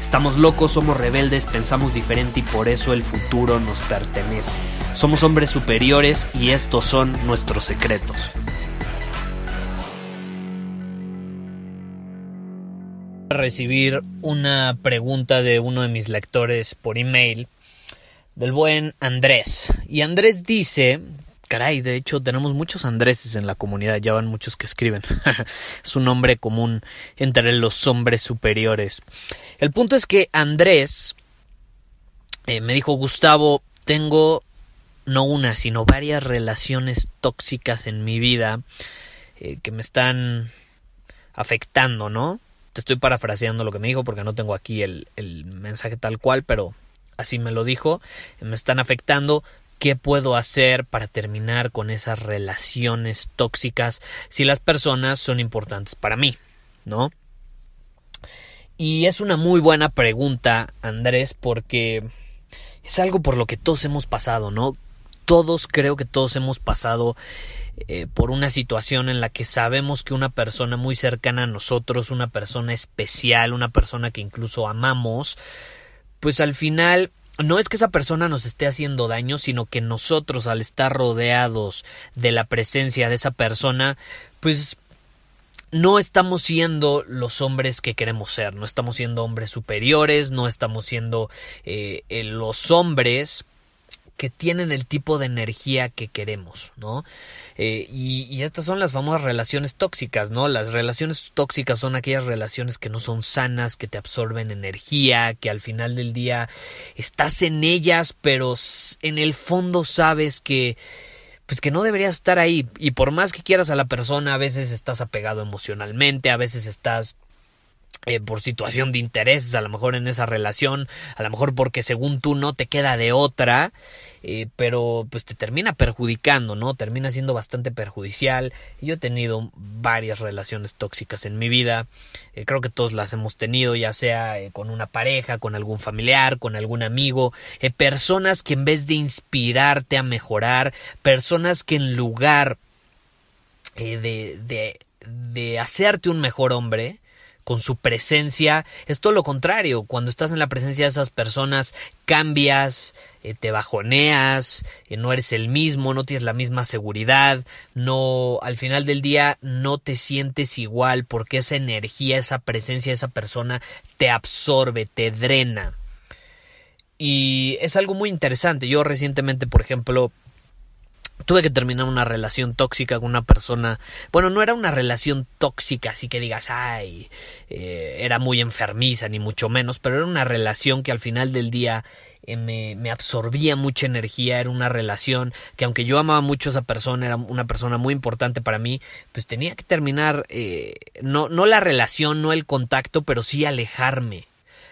Estamos locos, somos rebeldes, pensamos diferente y por eso el futuro nos pertenece. Somos hombres superiores y estos son nuestros secretos. recibir una pregunta de uno de mis lectores por email del buen Andrés. Y Andrés dice, caray, de hecho tenemos muchos Andréses en la comunidad, ya van muchos que escriben. es un nombre común entre los hombres superiores. El punto es que Andrés eh, me dijo, Gustavo, tengo no una, sino varias relaciones tóxicas en mi vida eh, que me están afectando, ¿no? estoy parafraseando lo que me dijo porque no tengo aquí el, el mensaje tal cual, pero así me lo dijo. Me están afectando. ¿Qué puedo hacer para terminar con esas relaciones tóxicas si las personas son importantes para mí? ¿No? Y es una muy buena pregunta, Andrés, porque es algo por lo que todos hemos pasado, ¿no? Todos, creo que todos hemos pasado eh, por una situación en la que sabemos que una persona muy cercana a nosotros, una persona especial, una persona que incluso amamos, pues al final no es que esa persona nos esté haciendo daño, sino que nosotros al estar rodeados de la presencia de esa persona, pues no estamos siendo los hombres que queremos ser, no estamos siendo hombres superiores, no estamos siendo eh, eh, los hombres que tienen el tipo de energía que queremos, ¿no? Eh, y, estas son las famosas relaciones tóxicas, ¿no? Las relaciones tóxicas son aquellas relaciones que no son sanas, que te absorben energía, que al final del día estás en ellas, pero en el fondo sabes que pues que no deberías estar ahí y por más que quieras a la persona a veces estás apegado emocionalmente, a veces estás eh, por situación de intereses, a lo mejor en esa relación, a lo mejor porque según tú no te queda de otra, eh, pero pues te termina perjudicando, ¿no? Termina siendo bastante perjudicial. Yo he tenido varias relaciones tóxicas en mi vida, eh, creo que todos las hemos tenido, ya sea con una pareja, con algún familiar, con algún amigo, personas que en vez de inspirarte a mejorar, personas que en lugar de, de, de hacerte un mejor hombre, con su presencia. Es todo lo contrario. Cuando estás en la presencia de esas personas, cambias, eh, te bajoneas, eh, no eres el mismo, no tienes la misma seguridad, no, al final del día no te sientes igual porque esa energía, esa presencia de esa persona te absorbe, te drena. Y es algo muy interesante. Yo recientemente, por ejemplo, tuve que terminar una relación tóxica con una persona. Bueno, no era una relación tóxica, así que digas, ay, eh, era muy enfermiza, ni mucho menos, pero era una relación que al final del día eh, me, me, absorbía mucha energía, era una relación que aunque yo amaba mucho a esa persona, era una persona muy importante para mí, pues tenía que terminar, eh, no, no la relación, no el contacto, pero sí alejarme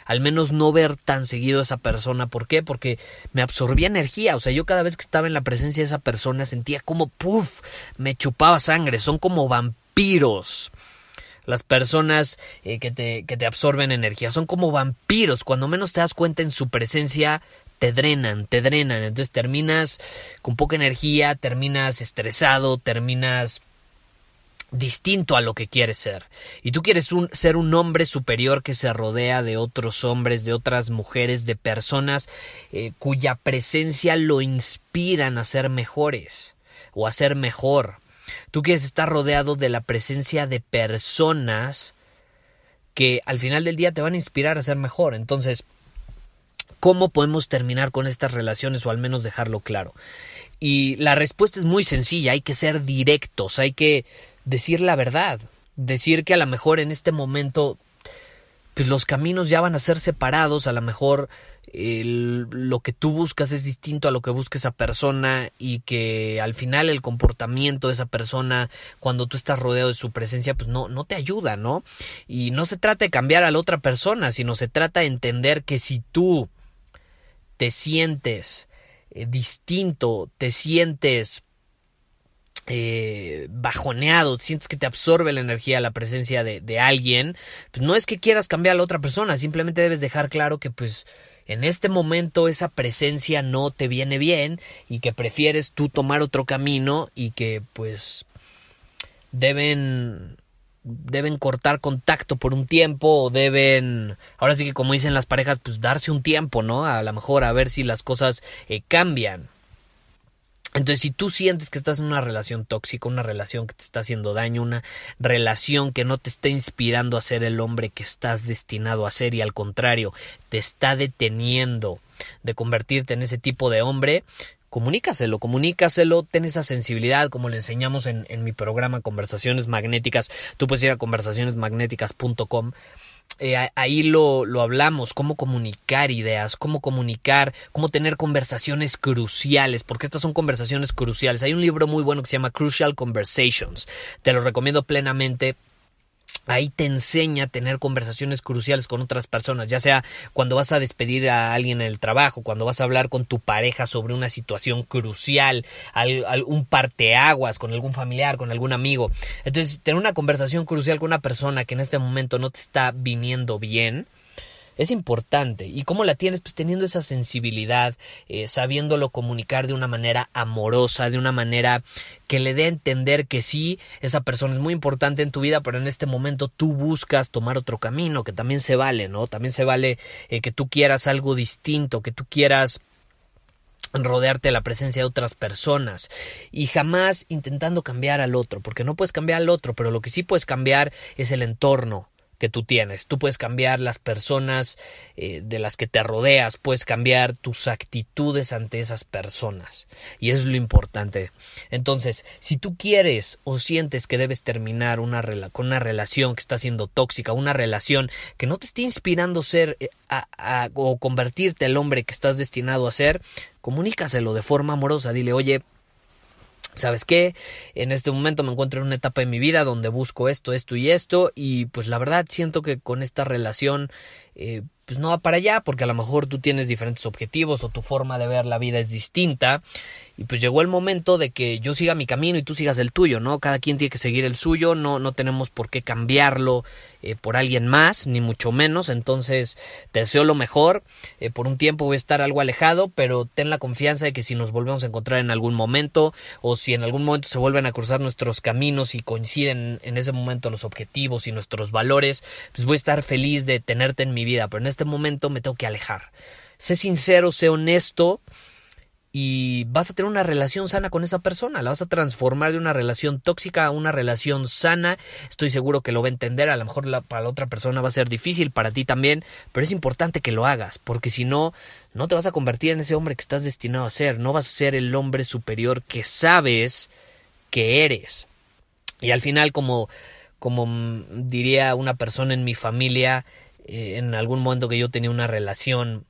al menos no ver tan seguido a esa persona. ¿Por qué? Porque me absorbía energía. O sea, yo cada vez que estaba en la presencia de esa persona sentía como, puff, me chupaba sangre. Son como vampiros. Las personas eh, que, te, que te absorben energía son como vampiros. Cuando menos te das cuenta en su presencia, te drenan, te drenan. Entonces terminas con poca energía, terminas estresado, terminas distinto a lo que quieres ser. Y tú quieres ser un hombre superior que se rodea de otros hombres, de otras mujeres, de personas eh, cuya presencia lo inspiran a ser mejores o a ser mejor. Tú quieres estar rodeado de la presencia de personas que al final del día te van a inspirar a ser mejor. Entonces, ¿cómo podemos terminar con estas relaciones o al menos dejarlo claro? Y la respuesta es muy sencilla, hay que ser directos, hay que decir la verdad, decir que a lo mejor en este momento pues los caminos ya van a ser separados, a lo mejor lo que tú buscas es distinto a lo que busca esa persona y que al final el comportamiento de esa persona cuando tú estás rodeado de su presencia pues no, no te ayuda, ¿no? Y no se trata de cambiar a la otra persona, sino se trata de entender que si tú te sientes eh, distinto, te sientes eh, bajoneado, sientes que te absorbe la energía, la presencia de, de alguien, pues no es que quieras cambiar a la otra persona, simplemente debes dejar claro que pues en este momento esa presencia no te viene bien y que prefieres tú tomar otro camino y que pues deben deben cortar contacto por un tiempo o deben ahora sí que como dicen las parejas pues darse un tiempo no a lo mejor a ver si las cosas eh, cambian entonces, si tú sientes que estás en una relación tóxica, una relación que te está haciendo daño, una relación que no te está inspirando a ser el hombre que estás destinado a ser y al contrario, te está deteniendo de convertirte en ese tipo de hombre, comunícaselo, comunícaselo, ten esa sensibilidad, como le enseñamos en, mi programa Conversaciones Magnéticas. Tú puedes ir a conversacionesmagnéticas.com eh, ahí lo, lo hablamos, cómo comunicar ideas, cómo comunicar, cómo tener conversaciones cruciales, porque estas son conversaciones cruciales. Hay un libro muy bueno que se llama Crucial Conversations, te lo recomiendo plenamente Ahí te enseña a tener conversaciones cruciales con otras personas, ya sea cuando vas a despedir a alguien en el trabajo, cuando vas a hablar con tu pareja sobre una situación crucial, un parteaguas con algún familiar, con algún amigo. Entonces, tener una conversación crucial con una persona que en este momento no te está viniendo bien, es importante. ¿Y cómo la tienes? Pues teniendo esa sensibilidad, eh, sabiéndolo comunicar de una manera amorosa, de una manera que le dé a entender que sí, esa persona es muy importante en tu vida, pero en este momento tú buscas tomar otro camino, que también se vale, ¿no? También se vale eh, que tú quieras algo distinto, que tú quieras rodearte de la presencia de otras personas y jamás intentando cambiar al otro, porque no puedes cambiar al otro, pero lo que sí puedes cambiar es el entorno, que tú tienes. Tú puedes cambiar las personas eh, de las que te rodeas, puedes cambiar tus actitudes ante esas personas. Y eso es lo importante. Entonces, si tú quieres o sientes que debes terminar una con una relación que está siendo tóxica, una relación que no te esté inspirando ser eh, o convertirte el hombre que estás destinado a ser, comunícaselo de forma amorosa. Dile, oye, ¿sabes qué? En este momento me encuentro en una etapa de mi vida donde busco esto, esto y esto y pues la verdad siento que con esta relación eh, pues no va para allá porque a lo mejor tú tienes diferentes objetivos o tu forma de ver la vida es distinta y pues llegó el momento de que yo siga mi camino y tú sigas el tuyo, ¿no? Cada quien tiene que seguir el suyo, no, no tenemos por qué cambiarlo eh, por alguien más, ni mucho menos, entonces te deseo lo mejor, eh, por un tiempo voy a estar algo alejado, pero ten la confianza de que si nos volvemos a encontrar en algún momento o si en algún momento se vuelven a cruzar nuestros caminos y coinciden en ese momento los objetivos y nuestros valores, pues voy a estar feliz de tenerte en mi vida, pero en este momento me tengo que alejar. Sé sincero, sé honesto, y vas a tener una relación sana con esa persona, la vas a transformar de una relación tóxica a una relación sana, estoy seguro que lo va a entender, a lo mejor para la otra persona va a ser difícil, para ti también, pero es importante que lo hagas, porque si no, no te vas a convertir en ese hombre que estás destinado a ser, no vas a ser el hombre superior que sabes que eres. Y al final, como, como diría una persona en mi familia, eh, en algún momento que yo tenía una relación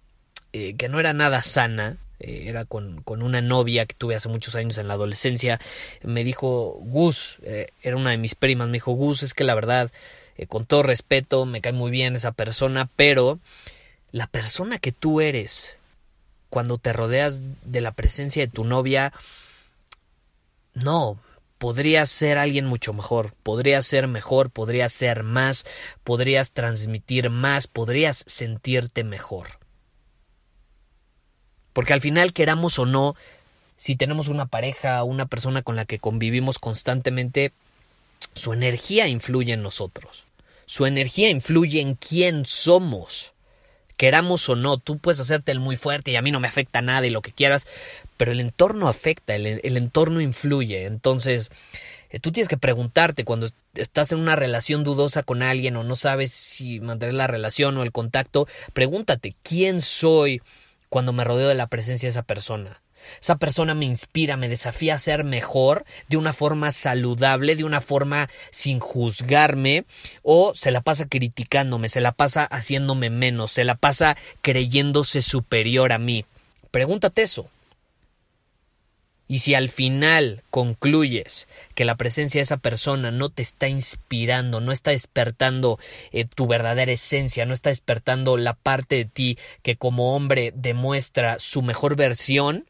eh, que no era nada sana, eh, era con, con, una novia que tuve hace muchos años en la adolescencia, me dijo, Gus, eh, era una de mis primas, me dijo, Gus, es que la verdad, eh, con todo respeto, me cae muy bien esa persona, pero la persona que tú eres, cuando te rodeas de la presencia de tu novia, no, podrías ser alguien mucho mejor, podrías ser mejor, podrías ser más, podrías transmitir más, podrías sentirte mejor. Porque al final, queramos o no, si tenemos una pareja, o una persona con la que convivimos constantemente, su energía influye en nosotros. Su energía influye en quién somos. Queramos o no, tú puedes hacerte el muy fuerte y a mí no me afecta nada y lo que quieras, pero el entorno afecta, el, el entorno influye. Entonces, eh, tú tienes que preguntarte cuando estás en una relación dudosa con alguien o no sabes si mantener la relación o el contacto, pregúntate, ¿quién soy? Cuando me rodeo de la presencia de esa persona. Esa persona me inspira, me desafía a ser mejor de una forma saludable, de una forma sin juzgarme, o se la pasa criticándome, se la pasa haciéndome menos, se la pasa creyéndose superior a mí. Pregúntate eso. Y si al final concluyes que la presencia de esa persona no te está inspirando, no está despertando eh, tu verdadera esencia, no está despertando la parte de ti que como hombre demuestra su mejor versión,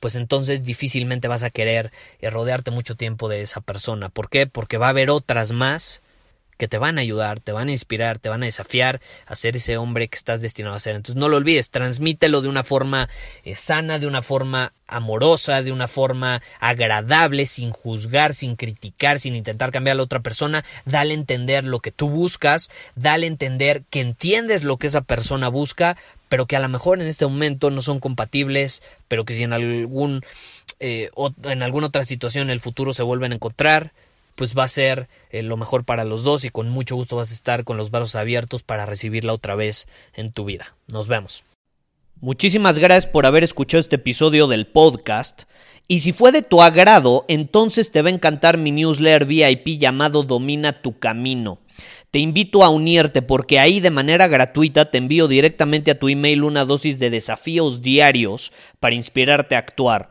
pues entonces difícilmente vas a querer eh, rodearte mucho tiempo de esa persona. ¿Por qué? Porque va a haber otras más que te van a ayudar, te van a inspirar, te van a desafiar a ser ese hombre que estás destinado a ser. Entonces no lo olvides, transmítelo de una forma eh, sana, de una forma amorosa, de una forma agradable, sin juzgar, sin criticar, sin intentar cambiar a la otra persona. Dale a entender lo que tú buscas, dale a entender que entiendes lo que esa persona busca, pero que a lo mejor en este momento no son compatibles, pero que si en algún eh, en alguna otra situación en el futuro se vuelven a encontrar, pues va a ser eh, lo mejor para los dos y con mucho gusto vas a estar con los brazos abiertos para recibirla otra vez en tu vida. Nos vemos. Muchísimas gracias por haber escuchado este episodio del podcast. Y si fue de tu agrado, entonces te va a encantar mi newsletter VIP llamado Domina tu Camino. Te invito a unirte porque ahí de manera gratuita te envío directamente a tu email una dosis de desafíos diarios para inspirarte a actuar.